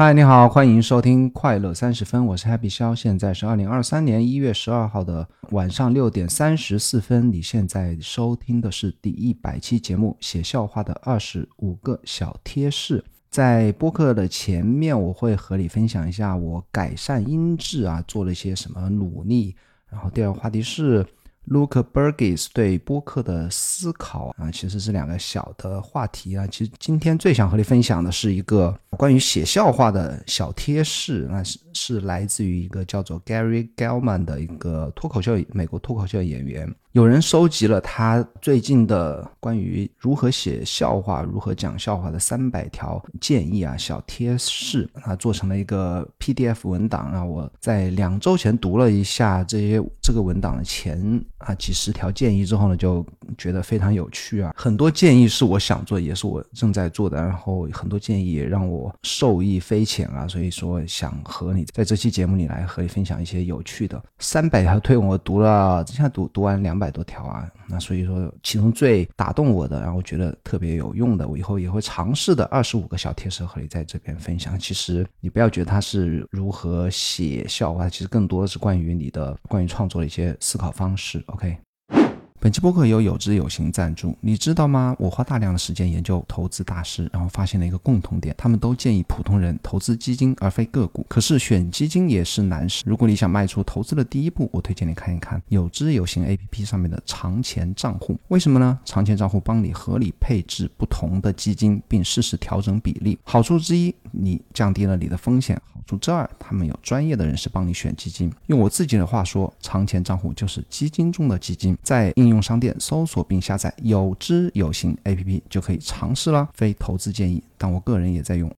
嗨，你好，欢迎收听快乐三十分，我是 Happy 肖，现在是二零二三年一月十二号的晚上六点三十四分。你现在收听的是第一百期节目《写笑话的二十五个小贴士》。在播客的前面，我会和你分享一下我改善音质啊做了一些什么努力。然后第二个话题是。Luke Burgess 对播客的思考啊，其实是两个小的话题啊。其实今天最想和你分享的是一个关于写笑话的小贴士，那是是来自于一个叫做 Gary Gelman 的一个脱口秀美国脱口秀演员。有人收集了他最近的关于如何写笑话、如何讲笑话的三百条建议啊，小贴士啊，做成了一个 PDF 文档啊。我在两周前读了一下这些这个文档的前啊几十条建议之后呢，就觉得非常有趣啊。很多建议是我想做，也是我正在做的，然后很多建议也让我受益匪浅啊。所以说想和你在这期节目里来和你分享一些有趣的三百条推文，我读了，现在读读完两百。百多条啊，那所以说其中最打动我的，然后觉得特别有用的，我以后也会尝试的二十五个小贴士和你在这边分享。其实你不要觉得它是如何写笑话，其实更多的是关于你的关于创作的一些思考方式。OK。本期播客由有知有行赞助，你知道吗？我花大量的时间研究投资大师，然后发现了一个共同点，他们都建议普通人投资基金而非个股。可是选基金也是难事。如果你想迈出投资的第一步，我推荐你看一看有知有行 APP 上面的长钱账户。为什么呢？长钱账户帮你合理配置不同的基金，并适时调整比例。好处之一，你降低了你的风险。好处之二，他们有专业的人士帮你选基金。用我自己的话说，长钱账户就是基金中的基金。在应应用商店搜索并下载有知有行 APP 就可以尝试啦，非投资建议，但我个人也在用。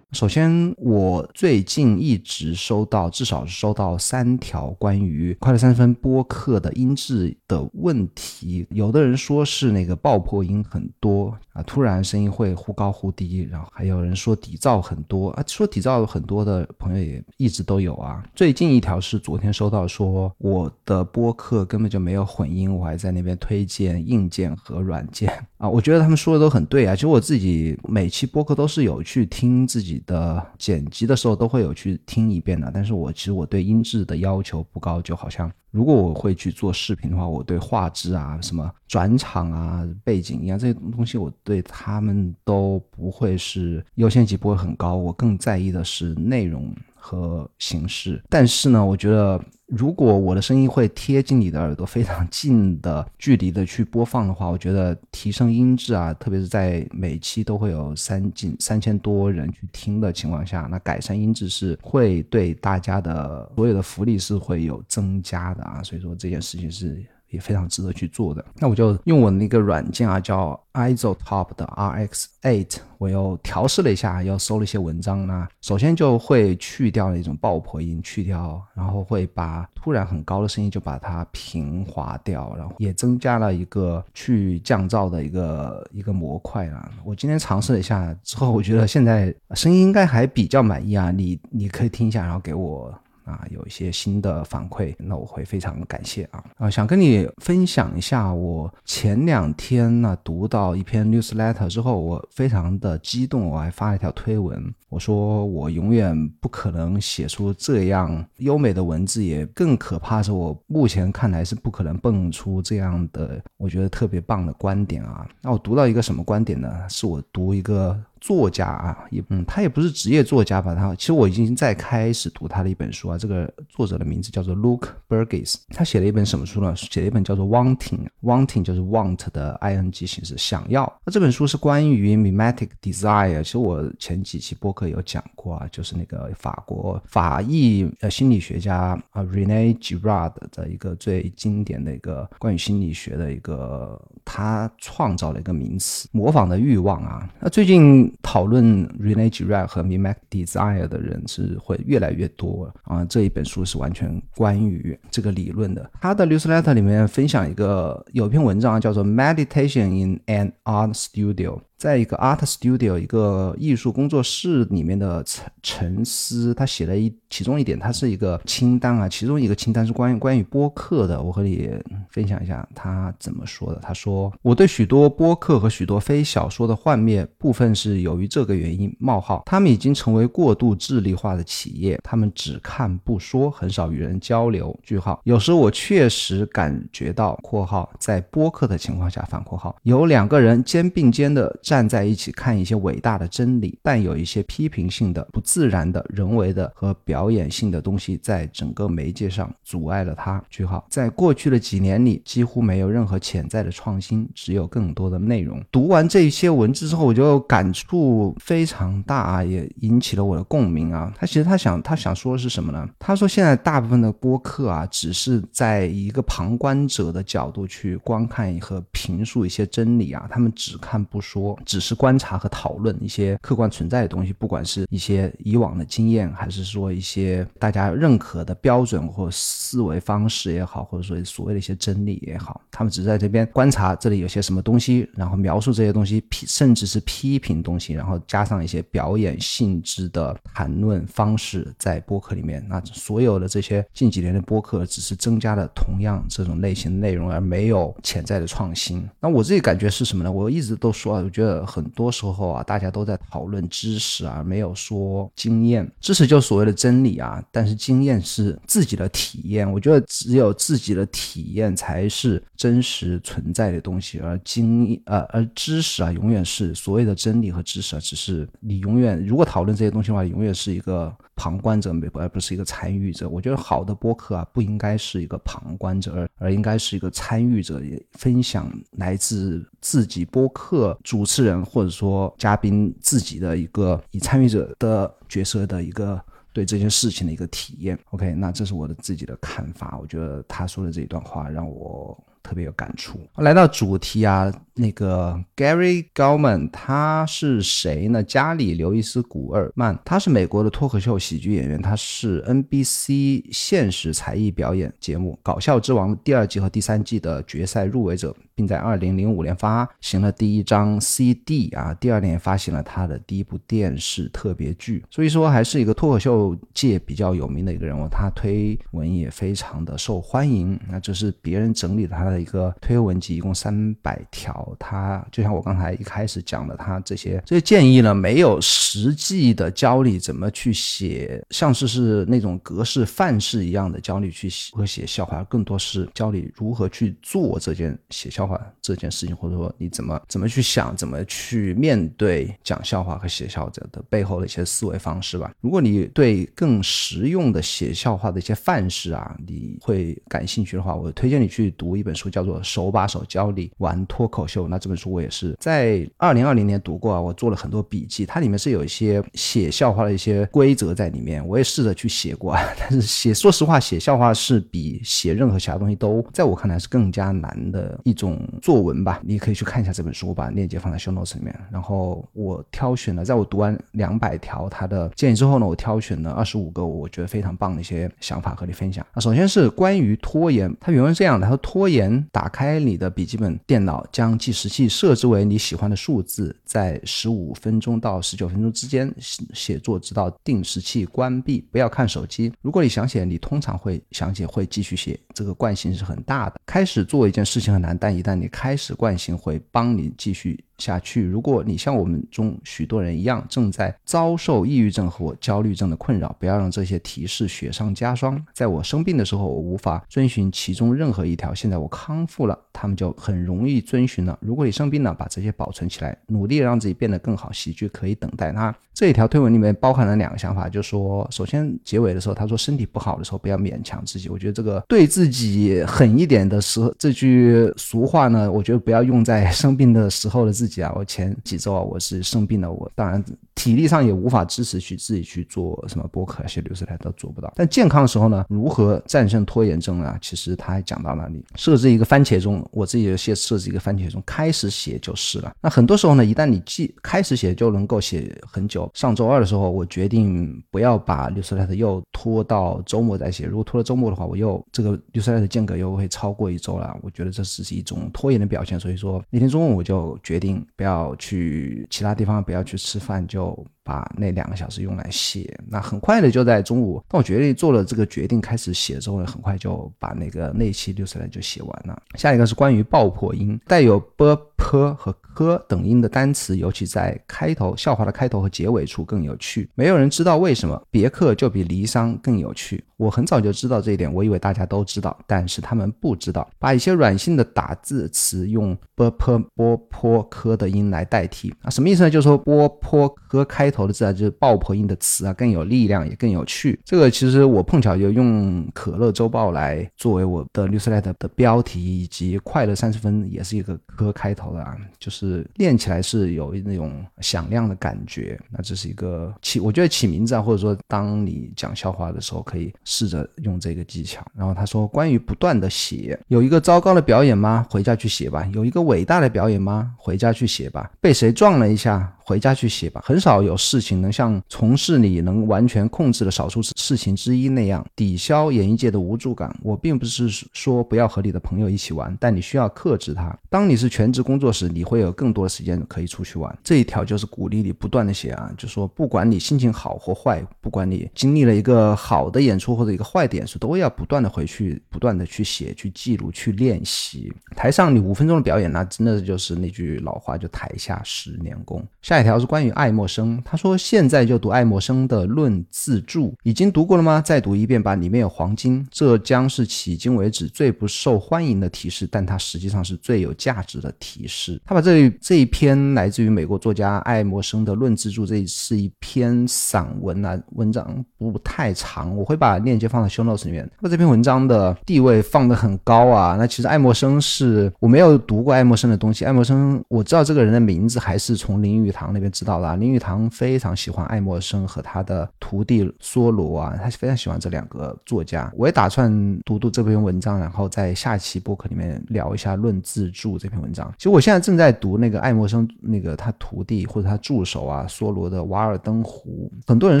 首先，我最近一直收到，至少是收到三条关于快乐三分播客的音质的问题。有的人说是那个爆破音很多啊，突然声音会忽高忽低，然后还有人说底噪很多啊，说底噪很多的朋友也一直都有啊。最近一条是昨天收到，说我的播客根本就没有混音，我还在那边推荐硬件和软件啊。我觉得他们说的都很对啊。其实我自己每期播客都是有去听自己。的剪辑的时候都会有去听一遍的，但是我其实我对音质的要求不高，就好像如果我会去做视频的话，我对画质啊、什么转场啊、背景音啊这些东西，我对他们都不会是优先级不会很高，我更在意的是内容。和形式，但是呢，我觉得如果我的声音会贴近你的耳朵，非常近的距离的去播放的话，我觉得提升音质啊，特别是在每期都会有三近三千多人去听的情况下，那改善音质是会对大家的所有的福利是会有增加的啊，所以说这件事情是。也非常值得去做的，那我就用我那个软件啊，叫 Isotop 的 RX8，我又调试了一下，又搜了一些文章呢。首先就会去掉那种爆破音，去掉，然后会把突然很高的声音就把它平滑掉，然后也增加了一个去降噪的一个一个模块啊。我今天尝试了一下之后，我觉得现在声音应该还比较满意啊。你你可以听一下，然后给我。啊，有一些新的反馈，那我会非常感谢啊啊！想跟你分享一下，我前两天呢读到一篇 newsletter 之后，我非常的激动，我还发了一条推文，我说我永远不可能写出这样优美的文字，也更可怕是我目前看来是不可能蹦出这样的我觉得特别棒的观点啊！那我读到一个什么观点呢？是我读一个。作家啊，也嗯，他也不是职业作家吧？他其实我已经在开始读他的一本书啊。这个作者的名字叫做 Luke Burgess，他写了一本什么书呢？写了一本叫做 Wanting，Wanting 就是 want 的 ing 形式，想要。那这本书是关于 mimetic desire。其实我前几期播客有讲过啊，就是那个法国法裔呃心理学家啊 Rene Girard 的一个最经典的一个关于心理学的一个，他创造了一个名词——模仿的欲望啊。那最近。讨论 Rene Girard 和 Mimetic Desire 的人是会越来越多啊！这一本书是完全关于这个理论的。他的 newsletter 里面分享一个有一篇文章叫做《Meditation in an Art Studio》。在一个 art studio 一个艺术工作室里面的沉沉思，他写了一其中一点，他是一个清单啊，其中一个清单是关于关于播客的，我和你分享一下他怎么说的。他说：“我对许多播客和许多非小说的幻灭，部分是由于这个原因。冒号，他们已经成为过度智力化的企业，他们只看不说，很少与人交流。句号。有时我确实感觉到（括号）在播客的情况下反括号有两个人肩并肩的站在一起看一些伟大的真理，但有一些批评性的、不自然的、人为的和表演性的东西在整个媒介上阻碍了他。句号。在过去的几年里，几乎没有任何潜在的创新，只有更多的内容。读完这些文字之后，我就感触非常大啊，也引起了我的共鸣啊。他其实他想他想说的是什么呢？他说现在大部分的播客啊，只是在一个旁观者的角度去观看和评述一些真理啊，他们只看不说，只是观察和讨论一些客观存在的东西，不管是一些以往的经验，还是说一些大家认可的标准或思维方式也好，或者说所谓的一些真理也好，他们只是在这边观察这里有些什么东西，然后描述这些东西，批甚至是批评东西，然后加上一些表演性质的谈论方式在播客里面。那所有的这些近几年的播客，只是增加了同样这种类型的内容，而没有潜在的创新。那我自己感觉是什么呢？我一直都说啊，我觉得很多时候啊，大家都在讨论知识啊，没有说经验。知识就所谓的真理啊，但是经验是自己的体验。我觉得只有自己的体验才是真实存在的东西，而经呃而知识啊，永远是所谓的真理和知识啊，只是你永远如果讨论这些东西的话，永远是一个旁观者，而不是一个参与者。我觉得好的播客啊，不应该是一个旁观者，而而应该是一个参与者，也分享来自自己播客主持人或者说嘉宾自己的一个以参与者的角色的一个。对这件事情的一个体验，OK，那这是我的自己的看法。我觉得他说的这一段话让我特别有感触。来到主题啊。那个 Gary Goldman 他是谁呢？加里·刘易斯·古尔曼，他是美国的脱口秀喜剧演员，他是 NBC 现实才艺表演节目《搞笑之王》第二季和第三季的决赛入围者，并在2005年发行了第一张 CD 啊，第二年发行了他的第一部电视特别剧，所以说还是一个脱口秀界比较有名的一个人物，他推文也非常的受欢迎。那这是别人整理的他的的一个推文集，一共三百条。他就像我刚才一开始讲的，他这些这些建议呢，没有实际的教你怎么去写，像是是那种格式范式一样的教你去写和写笑话，更多是教你如何去做这件写笑话这件事情，或者说你怎么怎么去想，怎么去面对讲笑话和写笑者的背后的一些思维方式吧。如果你对更实用的写笑话的一些范式啊，你会感兴趣的话，我推荐你去读一本书，书叫做《手把手教你玩脱口秀》。那这本书我也是在二零二零年读过啊，我做了很多笔记，它里面是有一些写笑话的一些规则在里面，我也试着去写过，但是写说实话，写笑话是比写任何其他东西都在我看来是更加难的一种作文吧。你可以去看一下这本书，我把链接放在 show notes 里面。然后我挑选了，在我读完两百条他的建议之后呢，我挑选了二十五个我觉得非常棒的一些想法和你分享。那首先是关于拖延，他原文是这样的：他说拖延，打开你的笔记本电脑，将计时器设置为你喜欢的数字，在十五分钟到十九分钟之间写作，直到定时器关闭。不要看手机。如果你想写，你通常会想写，会继续写。这个惯性是很大的。开始做一件事情很难，但一旦你开始，惯性会帮你继续。下去。如果你像我们中许多人一样，正在遭受抑郁症和焦虑症的困扰，不要让这些提示雪上加霜。在我生病的时候，我无法遵循其中任何一条。现在我康复了，他们就很容易遵循了。如果你生病了，把这些保存起来，努力让自己变得更好。喜剧可以等待它。这一条推文里面包含了两个想法，就说，首先结尾的时候，他说身体不好的时候不要勉强自己。我觉得这个对自己狠一点的时候，这句俗话呢，我觉得不要用在生病的时候的自己啊。我前几周啊，我是生病了，我当然体力上也无法支持去自己去做什么播客、写流水台都做不到。但健康的时候呢，如何战胜拖延症啊？其实他还讲到了，你设置一个番茄钟，我自己就写设置一个番茄钟，开始写就是了。那很多时候呢，一旦你记开始写就能够写很久。上周二的时候，我决定不要把 newsletter 又拖到周末再写。如果拖到周末的话，我又这个 newsletter 间隔又会超过一周了。我觉得这只是一种拖延的表现。所以说那天中午我就决定不要去其他地方，不要去吃饭，就。把那两个小时用来写，那很快的就在中午，当我决定做了这个决定开始写之后呢，很快就把那个那期六十来就写完了。下一个是关于爆破音，带有 b、p 和 k 等音的单词，尤其在开头笑话的开头和结尾处更有趣。没有人知道为什么别克就比离殇更有趣。我很早就知道这一点，我以为大家都知道，但是他们不知道。把一些软性的打字词用 b、p、波、坡、科的音来代替啊，什么意思呢？就是说波、坡、科开头的字啊，就是爆破音的词啊，更有力量，也更有趣。这个其实我碰巧就用可乐周报来作为我的 newsletter 的标题，以及快乐三十分也是一个科开头的啊，就是练起来是有那种响亮的感觉。那这是一个起，我觉得起名字啊，或者说当你讲笑话的时候可以。试着用这个技巧，然后他说：“关于不断的写，有一个糟糕的表演吗？回家去写吧。有一个伟大的表演吗？回家去写吧。被谁撞了一下？”回家去写吧。很少有事情能像从事你能完全控制的少数事情之一那样抵消演艺界的无助感。我并不是说不要和你的朋友一起玩，但你需要克制它。当你是全职工作时，你会有更多的时间可以出去玩。这一条就是鼓励你不断的写啊，就说不管你心情好或坏，不管你经历了一个好的演出或者一个坏的演出，都要不断的回去，不断的去写、去记录、去练习。台上你五分钟的表演，那真的就是那句老话，就台下十年功。下一条是关于爱默生，他说现在就读爱默生的《论自助》，已经读过了吗？再读一遍吧，里面有黄金，这将是迄今为止最不受欢迎的提示，但它实际上是最有价值的提示。他把这这一篇来自于美国作家爱默生的《论自助》，这是一篇散文啊，文章不太长，我会把链接放在 show notes 里面。他把这篇文章的地位放得很高啊。那其实爱默生是我没有读过爱默生的东西，爱默生我知道这个人的名字，还是从林语堂。堂那边知道了，林语堂非常喜欢爱默生和他的徒弟梭罗啊，他非常喜欢这两个作家。我也打算读读这篇文章，然后在下期播客里面聊一下《论自助》这篇文章。其实我现在正在读那个爱默生那个他徒弟或者他助手啊，梭罗的《瓦尔登湖》。很多人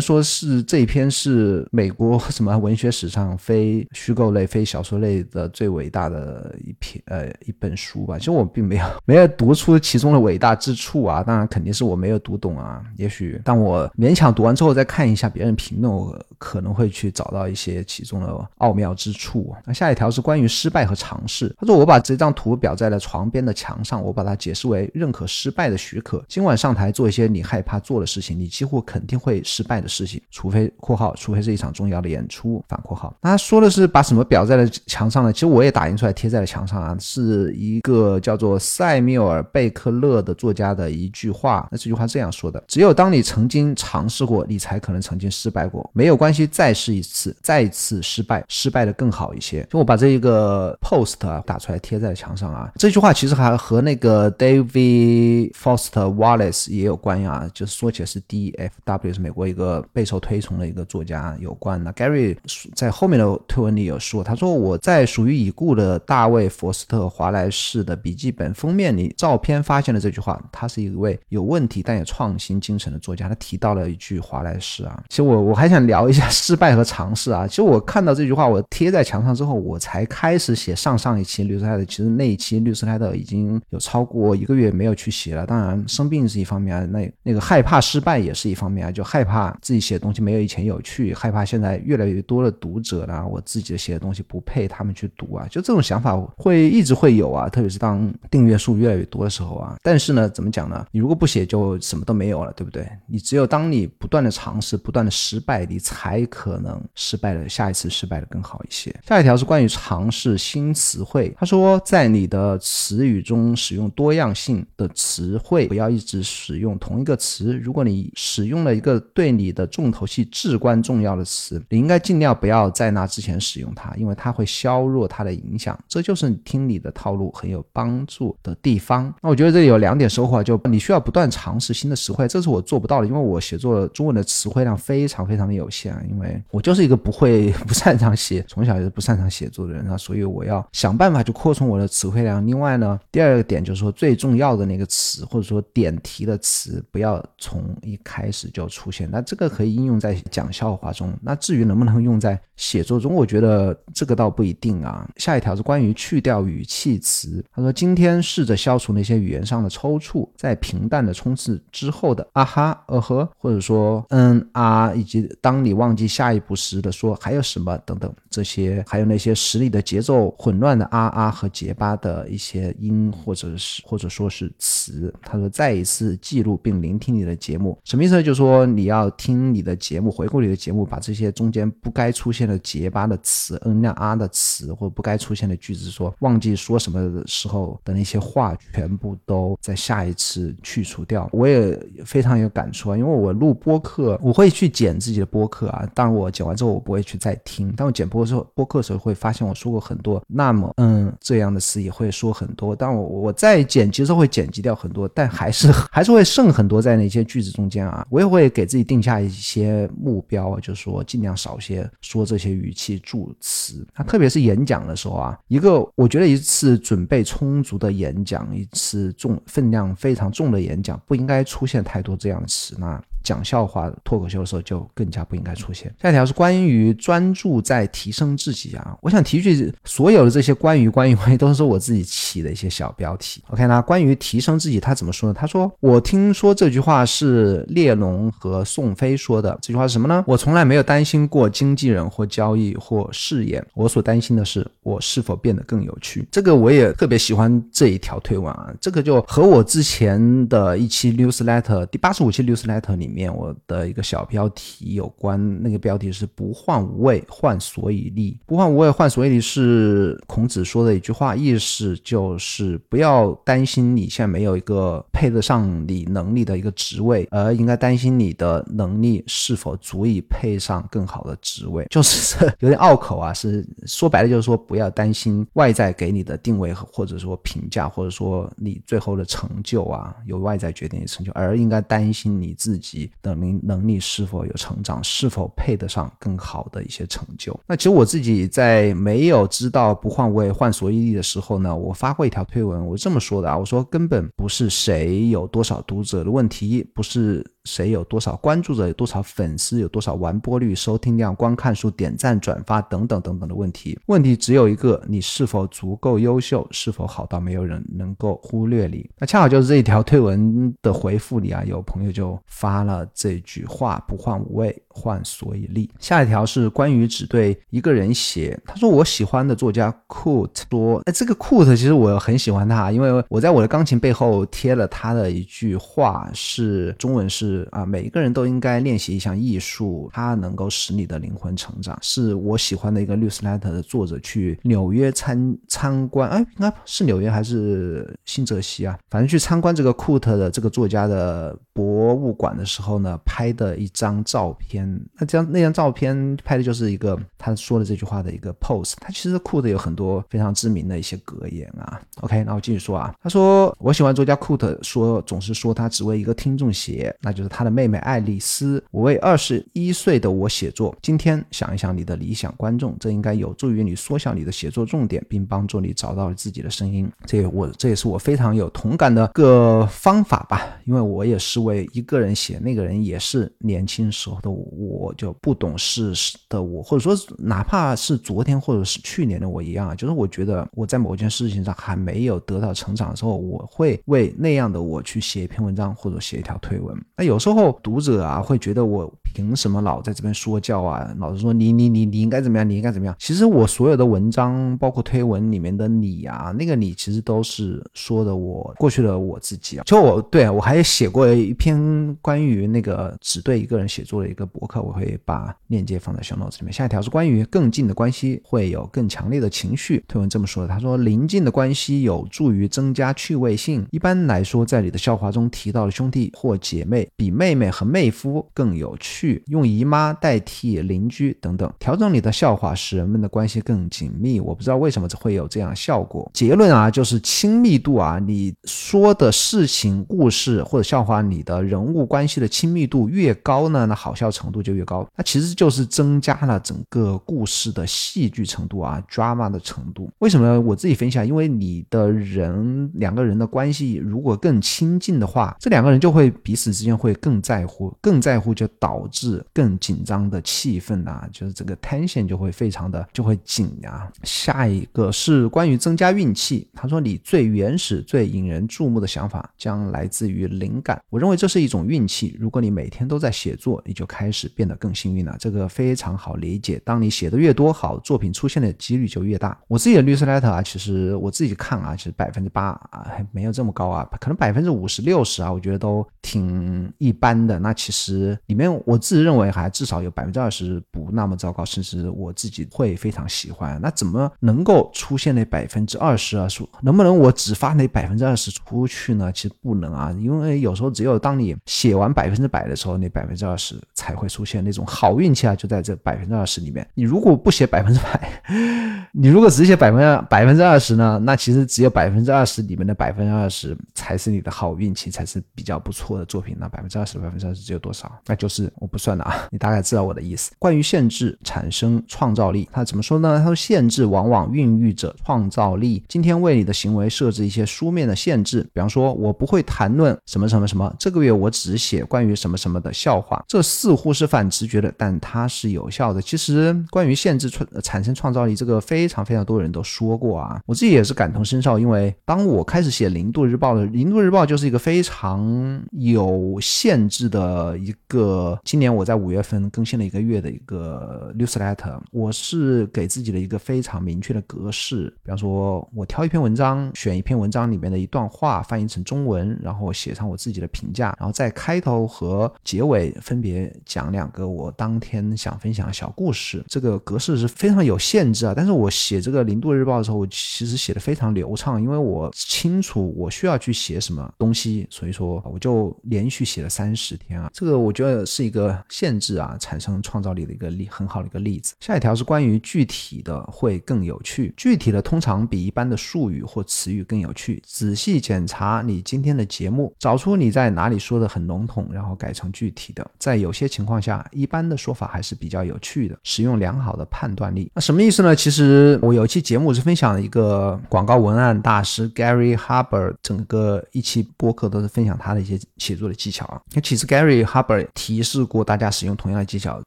说是这一篇是美国什么文学史上非虚构类、非小说类的最伟大的一篇呃一本书吧。其实我并没有没有读出其中的伟大之处啊，当然肯定是我。我没有读懂啊，也许当我勉强读完之后再看一下别人评论，我可能会去找到一些其中的奥妙之处。那下一条是关于失败和尝试。他说：“我把这张图裱在了床边的墙上，我把它解释为认可失败的许可。今晚上台做一些你害怕做的事情，你几乎肯定会失败的事情，除非（括号）除非是一场重要的演出。反括号。他说的是把什么裱在了墙上呢？其实我也打印出来贴在了墙上啊，是一个叫做塞缪尔贝克勒的作家的一句话。这句话这样说的：只有当你曾经尝试过，你才可能曾经失败过。没有关系，再试一次，再一次失败，失败的更好一些。就我把这一个 post 啊打出来贴在墙上啊。这句话其实还和那个 David Foster Wallace 也有关啊，就是说起来是 DFW 是美国一个备受推崇的一个作家有关的。Gary 在后面的推文里有说，他说我在属于已故的大卫佛斯特华莱士的笔记本封面里照片发现了这句话。他是一位有问题但也创新精神的作家，他提到了一句华莱士啊，其实我我还想聊一下 失败和尝试啊。其实我看到这句话，我贴在墙上之后，我才开始写上上一期律师泰的。其实那一期律师泰的已经有超过一个月没有去写了。当然生病是一方面啊，那那个害怕失败也是一方面啊，就害怕自己写的东西没有以前有趣，害怕现在越来越多的读者呢，我自己的写的东西不配他们去读啊，就这种想法会一直会有啊，特别是当订阅数越来越多的时候啊。但是呢，怎么讲呢？你如果不写，就什么都没有了，对不对？你只有当你不断的尝试，不断的失败，你才可能失败的下一次失败的更好一些。下一条是关于尝试新词汇。他说，在你的词语中使用多样性的词汇，不要一直使用同一个词。如果你使用了一个对你的重头戏至关重要的词，你应该尽量不要在那之前使用它，因为它会削弱它的影响。这就是听你的套路很有帮助的地方。那我觉得这里有两点收获，就你需要不断尝尝试新的词汇，这是我做不到的，因为我写作中文的词汇量非常非常的有限。因为我就是一个不会、不擅长写，从小就是不擅长写作的人啊，所以我要想办法去扩充我的词汇量。另外呢，第二个点就是说最重要的那个词或者说点题的词不要从一开始就出现。那这个可以应用在讲笑话中，那至于能不能用在写作中，我觉得这个倒不一定啊。下一条是关于去掉语气词，他说今天试着消除那些语言上的抽搐，在平淡的冲是之后的啊哈、呃呵，或者说嗯啊，以及当你忘记下一步时的说还有什么等等这些，还有那些实力的节奏混乱的啊啊和结巴的一些音或者是或者说是词。他说再一次记录并聆听你的节目，什么意思呢？就是说你要听你的节目，回顾你的节目，把这些中间不该出现的结巴的词、嗯那啊的词或不该出现的句子，说忘记说什么的时候的那些话，全部都在下一次去除掉。我也非常有感触啊，因为我录播客，我会去剪自己的播客啊。当然我剪完之后，我不会去再听。但我剪播时候，播客的时候会发现我说过很多那么嗯这样的词，也会说很多。但我我在剪辑的时候会剪辑掉很多，但还是 还是会剩很多在那些句子中间啊。我也会给自己定下一些目标，就是说尽量少些说这些语气助词。那特别是演讲的时候啊，一个我觉得一次准备充足的演讲，一次重分量非常重的演讲，不应该出现太多这样的词。那讲笑话、脱口秀的时候就更加不应该出现。下一条是关于专注在提升自己啊，我想提一句，所有的这些关于关于关于都是我自己起的一些小标题。OK，那关于提升自己，他怎么说呢？他说：“我听说这句话是列侬和宋飞说的。这句话是什么呢？我从来没有担心过经纪人或交易或事业，我所担心的是我是否变得更有趣。”这个我也特别喜欢这一条推文啊，这个就和我之前的一期 newsletter 第八十五期 newsletter 里面。我的一个小标题有关，那个标题是“不患无畏，患所以立”。不患无畏，患所以立是孔子说的一句话，意思就是不要担心你现在没有一个配得上你能力的一个职位，而应该担心你的能力是否足以配上更好的职位。就是有点拗口啊，是说白了就是说不要担心外在给你的定位或者说评价，或者说你最后的成就啊，由外在决定的成就，而应该担心你自己。等能能力是否有成长，是否配得上更好的一些成就？那其实我自己在没有知道不换位换，所以的时候呢，我发过一条推文，我这么说的啊，我说根本不是谁有多少读者的问题，不是。谁有多少关注者，有多少粉丝，有多少完播率、收听量、观看数、点赞、转发等等等等的问题。问题只有一个：你是否足够优秀？是否好到没有人能够忽略你？那恰好就是这一条推文的回复里啊，有朋友就发了这句话：不患无畏，患所以立。下一条是关于只对一个人写。他说我喜欢的作家 Coot 说，哎，这个 c o t 其实我很喜欢他，因为我在我的钢琴背后贴了他的一句话，是中文是。啊，每一个人都应该练习一项艺术，它能够使你的灵魂成长。是我喜欢的一个 newsletter 的作者去纽约参参观，哎，应该是纽约还是新泽西啊？反正去参观这个库特的这个作家的博物馆的时候呢，拍的一张照片。那张那张照片拍的就是一个他说的这句话的一个 pose。他其实库特有很多非常知名的一些格言啊。OK，那我继续说啊。他说我喜欢作家库特，说总是说他只为一个听众写，那就就。是他的妹妹爱丽丝。我为二十一岁的我写作。今天想一想你的理想观众，这应该有助于你缩小你的写作重点，并帮助你找到自己的声音。这我这也是我非常有同感的个方法吧。因为我也是为一个人写，那个人也是年轻时候的我，就不懂事的我，或者说哪怕是昨天或者是去年的我一样啊。就是我觉得我在某件事情上还没有得到成长的时候，我会为那样的我去写一篇文章或者写一条推文。那有。有时候读者啊会觉得我凭什么老在这边说教啊？老是说你你你你应该怎么样？你应该怎么样？其实我所有的文章，包括推文里面的你啊，那个你其实都是说的我过去的我自己啊。就我对我还写过一篇关于那个只对一个人写作的一个博客，我会把链接放在小 notes 里面。下一条是关于更近的关系会有更强烈的情绪。推文这么说的，他说邻近的关系有助于增加趣味性。一般来说，在你的笑话中提到的兄弟或姐妹。比妹妹和妹夫更有趣，用姨妈代替邻居等等，调整你的笑话，使人们的关系更紧密。我不知道为什么会有这样效果。结论啊，就是亲密度啊，你说的事情、故事或者笑话，你的人物关系的亲密度越高呢，那好笑程度就越高。那其实就是增加了整个故事的戏剧程度啊，drama 的程度。为什么我自己分享？因为你的人两个人的关系如果更亲近的话，这两个人就会彼此之间会更在乎，更在乎就导致更紧张的气氛啊，就是这个 tension 就会非常的就会紧啊。下一个是关于增加运气，他说你最原始、最引人注目的想法将来自于灵感。我认为这是一种运气。如果你每天都在写作，你就开始变得更幸运了。这个非常好理解。当你写的越多，好作品出现的几率就越大。我自己的律师 letter 啊，其实我自己看啊，其实百分之八啊没有这么高啊，可能百分之五十六十啊，我觉得都挺一般的。那其实里面我自己认为还至少有百分之二十不那么糟糕，甚至我自己会非常喜欢。那怎么能够出现那百分之二十啊？数能不能我只发那百分之二十出去呢？其实不能啊，因为有时候只有当你写完百分之百的时候，那百分之二十才会出现那种好运气啊，就在这百分之二十里面。你如果不写百分之百，你如果只写百分之百分之二十呢？那其实只有百分之二十里面的百分之二十才是你的好运气，才是比较不错的作品。那百分之二十百分之二十只有多少？那就是我不算了啊，你大概知道我的意思。关于限制产生创造力，他怎么说呢？他说限制往往孕育着创造力。今天为你的行为设置一些书面的限制，比方说我不会谈论什么什么什么，这个月我只写关于什么什么的笑话。这似乎是反直觉的，但它是有效的。其实关于限制创产生创造力，这个非常非常多人都说过啊，我自己也是感同身受。因为当我开始写《零度日报》的，《零度日报》就是一个非常有限制的一个。今年我在五月份更新了一个月的一个 newsletter，我是给自己的一个非常明确的格式。比方说，我挑一篇文章，选一篇文章里面的一段话，翻译成中文，然后写上我自己的评价，然后在开头和结尾分别讲两个我当天想分享的小故事。这个格式是非常有限制啊。但是我写这个《零度日报》的时候，我其实写的非常流畅，因为我清楚我需要去写什么东西，所以说我就连续写了三十天啊。这个我觉得是一个限制啊，产生创造力的一个例很好的一个例子。下一条是关于具体的会更有趣，具体的通常比一般的术语或词语更有趣。仔细检查你今天的节目，找出你在哪里说的很笼统，然后改成具体的。在有些情况下，一般的说法还是比较有趣的。使用良好的判断力，那什么意思呢？其实我有一期节目是分享了一个广告文案大师 Gary Harber 整个一期播客都是分享他的一些写作的技巧那其实 Gary Haber 提示过大家使用同样的技巧，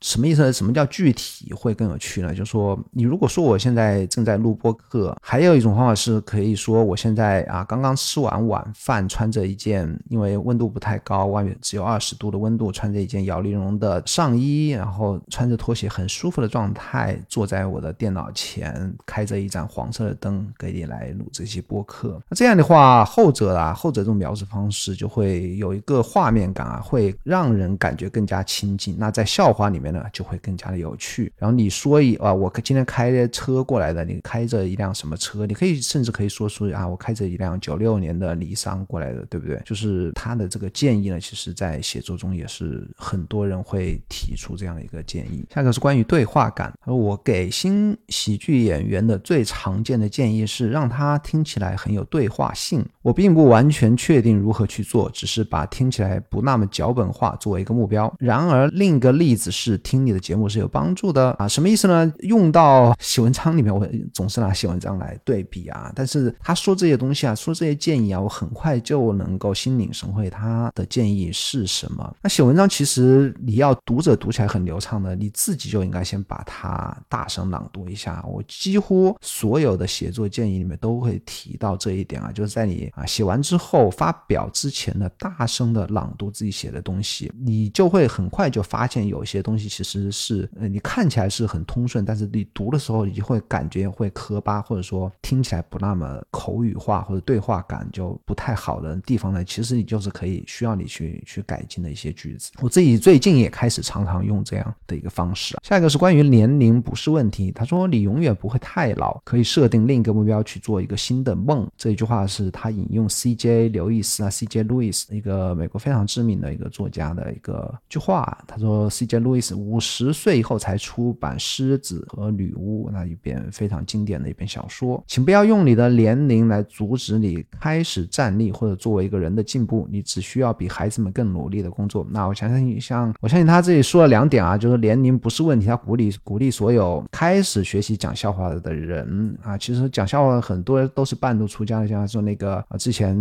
什么意思呢？什么叫具体会更有趣呢？就是说，你如果说我现在正在录播课，还有一种方法是可以说我现在啊刚刚吃完晚饭，穿着一件因为温度不太高，外面只有二十度的温度，穿着一件摇粒绒的上衣，然后穿着拖鞋，很舒服的状态，坐在我的电脑前，开着一盏黄色的灯，给你来录这些播客。那这样的话，后者啊，后者这种描述方式就会有一个画面感啊，会让人感觉更加亲近。那在笑话里面呢，就会更加的有趣。然后你说一啊，我今天开车过来的，你开着一辆什么车？你可以甚至可以说出啊，我开着一辆九六年的尼桑过来的，对不对？就是他的这个建议呢，其实在写作中也是很多人会提出这样的一个建议。下一个是关于对话感，而我给新喜剧演员的最常见的建议是让他听起来很有对话性。我并不完全确定如何去做，只是把听起来不那么脚本化作为一个目标。然而另一个例子是听你的节目是有帮助的啊，什么意思呢？用到写文章里面，我总是拿写文章来对比啊。但是他说这些东西啊，说这些建议啊，我很快就能够心领神会他的建议是什么。那写文章其实你要读者读起来很流畅的，你自己就应该先把它大声朗读一下。我几乎所有的写作建议里面都会提到这一点啊，就是在你啊写完之后发表之前的大声的朗读自己写的东西，你就会很快就发现有些东西其实是呃你看起来是很通顺，但是你读的时候你会感觉会磕巴，或者说听起来不那么口语化或者对话感就不太好的地方呢，其实你就是可以需要你去去改进的一些句子。我自己最近也开始常常用这样的一个方式。下一个是关于年龄不是问题，他说你永远不会太老，可以设定另一个目标去做一个新的梦。这一句话是他引用 C.J. 刘易斯啊，C.J. 刘易斯一个美国非常知名的一个作家的一个句话，他说：“C.J. 路易斯五十岁以后才出版《狮子和女巫》那一篇非常经典的一篇小说，请不要用你的年龄来阻止你开始站立或者作为一个人的进步，你只需要比孩子们更努力的工作。”那我相信，像我相信他这里说了两点啊，就是年龄不是问题，他鼓励鼓励所有开始学习讲笑话的人啊，其实讲笑话很多都是半路出家的，像说那个之前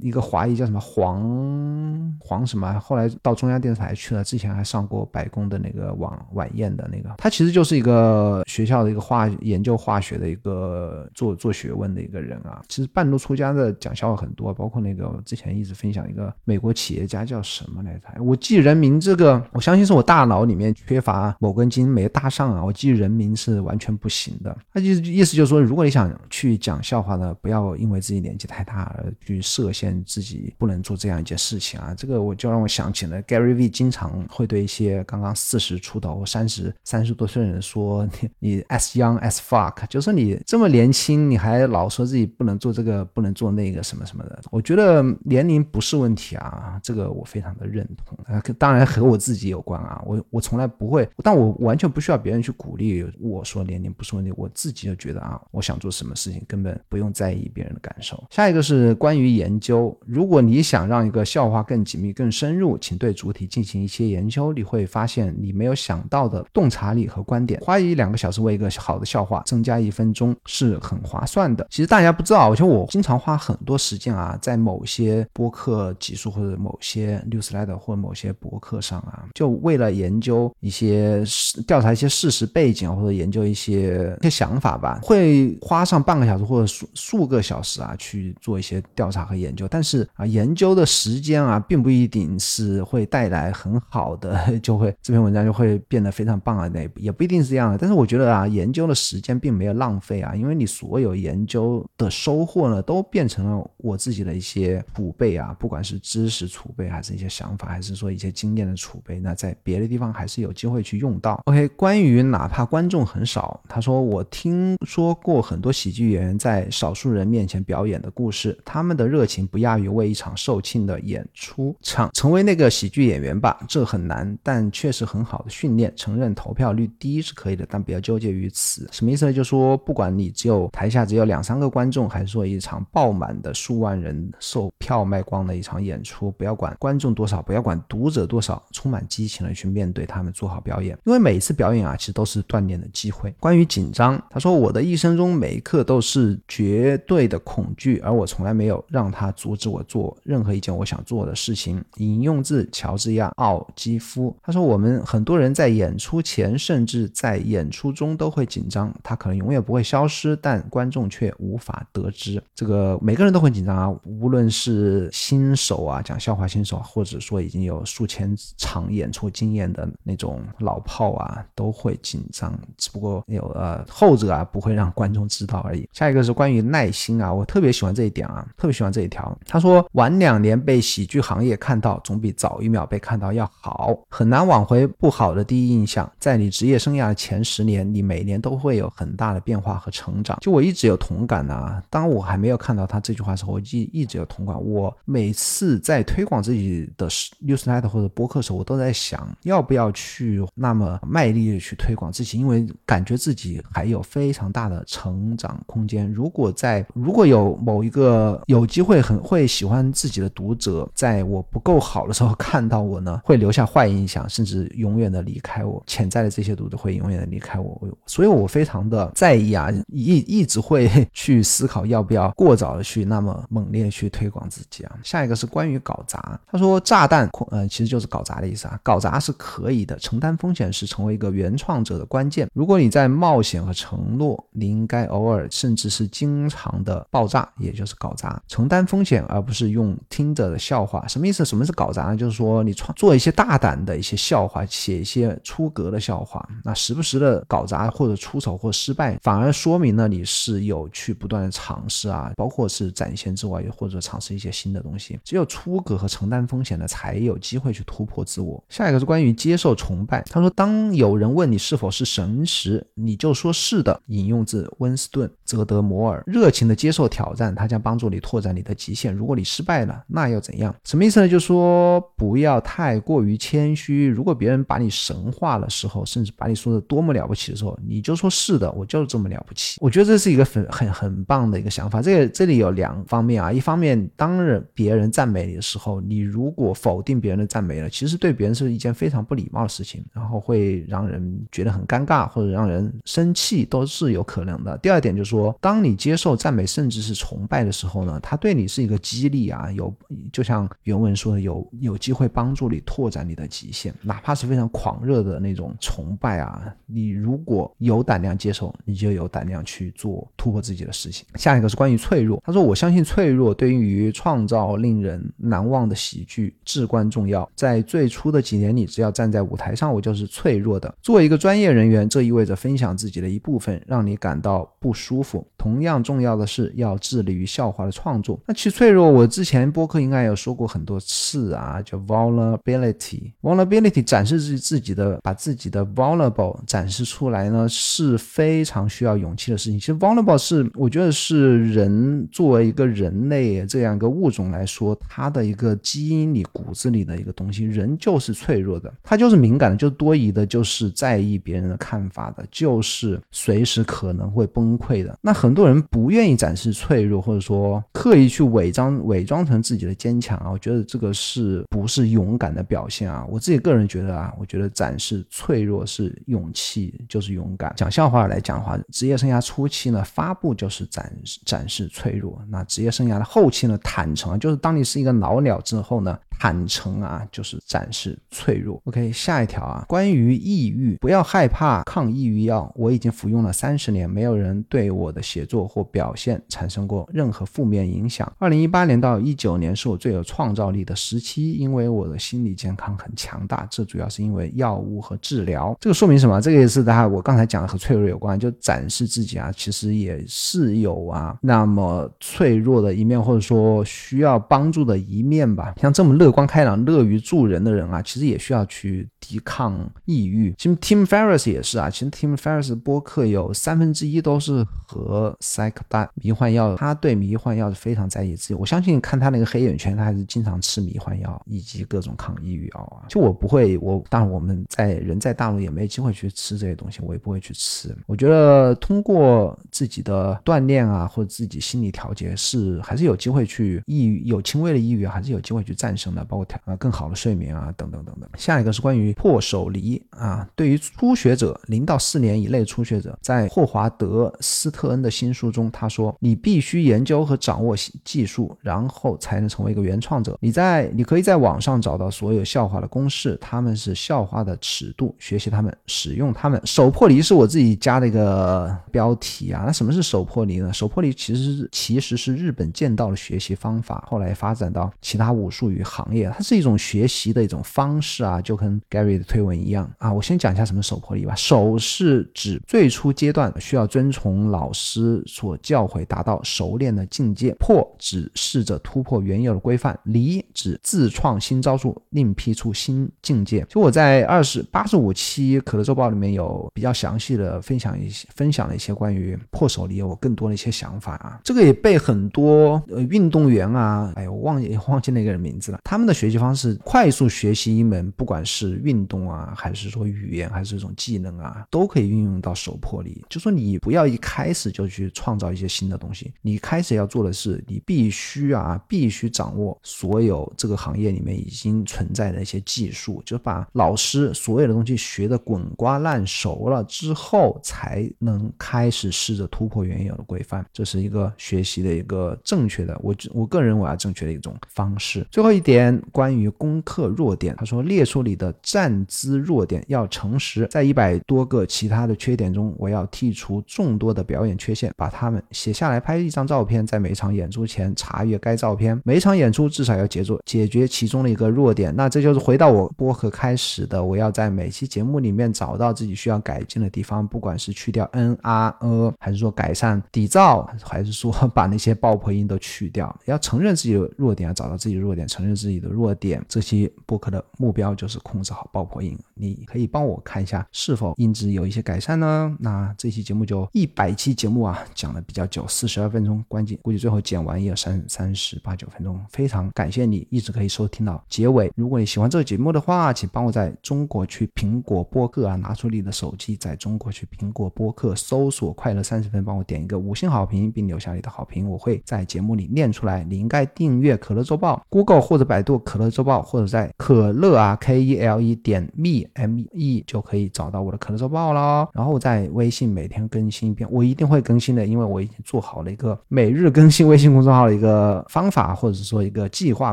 一个华裔叫什么黄黄什么，后来到中央电视台去了，之前还上过白宫的那个晚晚宴的那个，他其实就是一个学校的一个化研究化学的一个做做学问的一个人啊。其实半路出家的讲笑话很多，包括那个之前一直分享一个美国企业家叫什么来着？我记人名这个，我相信是我大脑里面缺乏某根筋没搭上啊，我记人名是完全不行的。他就意思就是说，如果你想去讲笑话呢，不要因为自己年纪太大而去设限自己不能做这样一件事情啊。这个我就让我想起了 Gary V 经常会对一些刚刚四十出头、三十三十多岁的人说：“ 你你 as young as fuck，就说你这么年轻，你还老说自己不能做这个、不能做那个什么什么的。”我觉得年龄不是问题啊，这个我非常的认同啊。当然和我自己有关啊，我我从来不会，但我完全不需要别人去鼓励我说年龄不是问题，我自己就觉得啊，我想做什么事情根本不用在意别人的感受。下一个是关于研究，如果你想让一个笑话更紧密、更深入，请对主体进行一些研究，你会发现你没有想到的洞察力和观点。花一两个小时为一个好的笑话增加一分钟是很划算的。其实大家不知道，我觉得我经常花很多时间啊，在某些播客集数或者某些 newsletter 或者某些博客上啊，就为了研究一些调查一些事实背景或者研究一些一些想法吧，会花上半个小时或者数数个小时啊去做一些调查和研究。但是啊，研究的时间啊，并不一定是会带来很好的，就会这篇文章就会变得非常棒啊，那也不一定是这样的。但是我觉得啊，研究的时间并没有浪费啊，因为你所有研究的收获呢，都变成了我自己的一些储备啊，不管是知识储备，还是一些想法，还是说一些经验的储备，那在别的地方还是有机会去用到。OK，关于哪怕观众很少，他说我听说过很多喜剧演员在少数人面前表演的故事，他们的热情不亚于为一场售罄的演出成为那个喜剧演员吧，这很难，但确实很好的训练。承认投票率低是可以的，但不要纠结于此。什么意思呢？就说不管你只有台下只有两三个观众，还是说一场爆满的数万人售票卖光的一场演出，不要管观众多少，不要管读者多少，充满激情的去面对他们，做好表演。因为每一次表演啊，其实都是锻炼的机会。关于紧张，他说我的一生中每一刻都是绝对的恐惧，而我从来没有让他阻止我做任何一件我想做的事情。引用自乔治亚奥基夫，他说我们很多人在演出前，甚至在演出中都会紧张，他可能永远不会消失，但观众却无法得知。这个每个人都会紧张啊，无论是新手啊，讲笑话新手，或者说已经有数千场演出经验的那种老炮啊，都会紧张。只不过有呃后者啊不会让观众知道而已。下一个是关于耐心啊，我特别喜欢这一点啊，特别喜欢这一条。他说晚两年被喜剧行业看到，总比早一秒被看到要好。很难挽回不好的第一印象。在你职业生涯的前十年，你每年都会有很大的变化和成长。就我一直有同感呐。当我还没有看到他这句话的时候，我一一直有同感。我每次在推广自己的 newsletter 或者播客时候，我都在想，要不要去那么卖力的去推广自己，因为感觉自己还有非常大的成长空间。如果在如果有某一个有机会很会喜欢自己的读者，在我不够够好的时候看到我呢，会留下坏印象，甚至永远的离开我。潜在的这些读者会永远的离开我，所以我非常的在意啊，一一直会去思考要不要过早的去那么猛烈去推广自己啊。下一个是关于搞砸，他说炸弹，呃，其实就是搞砸的意思啊。搞砸是可以的，承担风险是成为一个原创者的关键。如果你在冒险和承诺，你应该偶尔甚至是经常的爆炸，也就是搞砸，承担风险，而不是用听着的笑话。什么意思？什么么是搞砸呢？就是说你创做一些大胆的一些笑话，写一些出格的笑话，那时不时的搞砸或者出丑或失败，反而说明了你是有去不断的尝试啊，包括是展现之外，或者尝试一些新的东西。只有出格和承担风险的，才有机会去突破自我。下一个是关于接受崇拜。他说，当有人问你是否是神时，你就说是的。引用自温斯顿·泽德摩尔，热情的接受挑战，它将帮助你拓展你的极限。如果你失败了，那又怎样？什么意思呢？就是说不要太过于谦虚。如果别人把你神化的时候，甚至把你说的多么了不起的时候，你就说是的，我就是这么了不起。我觉得这是一个很很很棒的一个想法。这个这里有两方面啊，一方面当人别人赞美你的时候，你如果否定别人的赞美了，其实对别人是一件非常不礼貌的事情，然后会让人觉得很尴尬，或者让人生气，都是有可能的。第二点就是说，当你接受赞美，甚至是崇拜的时候呢，他对你是一个激励啊，有就像原文说的，有有机会帮助你拓展你的极限，哪怕是非常狂热的那种崇拜啊，你如果有胆量接受，你就有胆量去做突破自己的事情。下一个是关于脆弱，他说：“我相信脆弱对于创造令人难忘的喜剧至关重要。在最初的几年里，只要站在舞台上，我就是脆弱的。作为一个专业人员，这意味着分享自己的一部分，让你感到不舒服。同样重要的是，要致力于笑话的创作。那其脆弱，我之前播客应该有说过很多次是啊，叫 vulnerability。vulnerability 展示自自己的，把自己的 vulnerable 展示出来呢，是非常需要勇气的事情。其实 vulnerable 是，我觉得是人作为一个人类这样一个物种来说，它的一个基因里、骨子里的一个东西，人就是脆弱的，他就是敏感的，就是多疑的，就是在意别人的看法的，就是随时可能会崩溃的。那很多人不愿意展示脆弱，或者说刻意去伪装、伪装成自己的坚强啊，我觉得这个是不是勇敢的表现啊？我自己个人觉得啊，我觉得展示脆弱是勇气，就是勇敢。讲笑话来讲的话，职业生涯初期呢，发布就是展展示脆弱；那职业生涯的后期呢，坦诚，就是当你是一个老鸟之后呢。坦诚啊，就是展示脆弱。OK，下一条啊，关于抑郁，不要害怕抗抑郁药。我已经服用了三十年，没有人对我的写作或表现产生过任何负面影响。二零一八年到一九年是我最有创造力的时期，因为我的心理健康很强大。这主要是因为药物和治疗。这个说明什么？这个也是大家我刚才讲的和脆弱有关，就展示自己啊，其实也是有啊那么脆弱的一面，或者说需要帮助的一面吧。像这么乐。乐观开朗、乐于助人的人啊，其实也需要去抵抗抑郁。其实 Tim Ferriss 也是啊，其实 Tim Ferriss 播客有三分之一都是和 psych 迷幻药，他对迷幻药是非常在意自己。我相信看他那个黑眼圈，他还是经常吃迷幻药以及各种抗抑郁药啊。就我不会，我当然我们在人在大陆也没机会去吃这些东西，我也不会去吃。我觉得通过自己的锻炼啊，或者自己心理调节，是还是有机会去抑郁，有轻微的抑郁，还是有机会去战胜的。包括调啊更好的睡眠啊等等等等。下一个是关于破手离啊，对于初学者零到四年以内初学者，在霍华德斯特恩的新书中，他说你必须研究和掌握技术，然后才能成为一个原创者。你在你可以在网上找到所有笑话的公式，他们是笑话的尺度，学习他们，使用他们。手破离是我自己加的一个标题啊。那什么是手破离呢？手破离其实是其实是日本剑道的学习方法，后来发展到其他武术与行行。业，它是一种学习的一种方式啊，就跟 Gary 的推文一样啊。我先讲一下什么手破离吧。手是指最初阶段需要遵从老师所教诲，达到熟练的境界；破指试着突破原有的规范；离指自创新招数，另辟出新境界。就我在二十八十五期可乐周报里面有比较详细的分享一些，分享了一些关于破手离我更多的一些想法啊。这个也被很多呃运动员啊，哎，我忘记 忘记那个人名字了，他。们的学习方式，快速学习一门，不管是运动啊，还是说语言，还是这种技能啊，都可以运用到手破里。就说你不要一开始就去创造一些新的东西，你开始要做的是，你必须啊，必须掌握所有这个行业里面已经存在的一些技术，就把老师所有的东西学的滚瓜烂熟了之后，才能开始试着突破原有的规范。这是一个学习的一个正确的，我我个人认为啊，正确的一种方式。最后一点。关于攻克弱点，他说列出你的站姿弱点，要诚实。在一百多个其他的缺点中，我要剔除众多的表演缺陷，把它们写下来，拍一张照片，在每场演出前查阅该照片。每场演出至少要解决解决其中的一个弱点。那这就是回到我播客开始的，我要在每期节目里面找到自己需要改进的地方，不管是去掉 n r e，还是说改善底噪，还是说把那些爆破音都去掉，要承认自己的弱点，找到自己的弱点，承认自己。自己的弱点。这期播客的目标就是控制好爆破音，你可以帮我看一下是否音质有一些改善呢？那这期节目就一百期节目啊，讲的比较久，四十二分钟，关键估计最后剪完也有三三十八九分钟。非常感谢你一直可以收听到结尾。如果你喜欢这个节目的话，请帮我在中国去苹果播客啊，拿出你的手机，在中国去苹果播客搜索“快乐三十分”，帮我点一个五星好评，并留下你的好评，我会在节目里念出来。你应该订阅可乐周报，Google 或者百百度可乐周报，或者在可乐啊 K E L E 点 me M E 就可以找到我的可乐周报了。然后在微信每天更新一遍，我一定会更新的，因为我已经做好了一个每日更新微信公众号的一个方法，或者说一个计划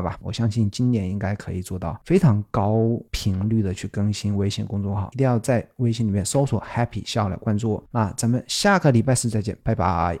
吧。我相信今年应该可以做到非常高频率的去更新微信公众号，一定要在微信里面搜索 Happy 笑来关注我。那咱们下个礼拜四再见，拜拜。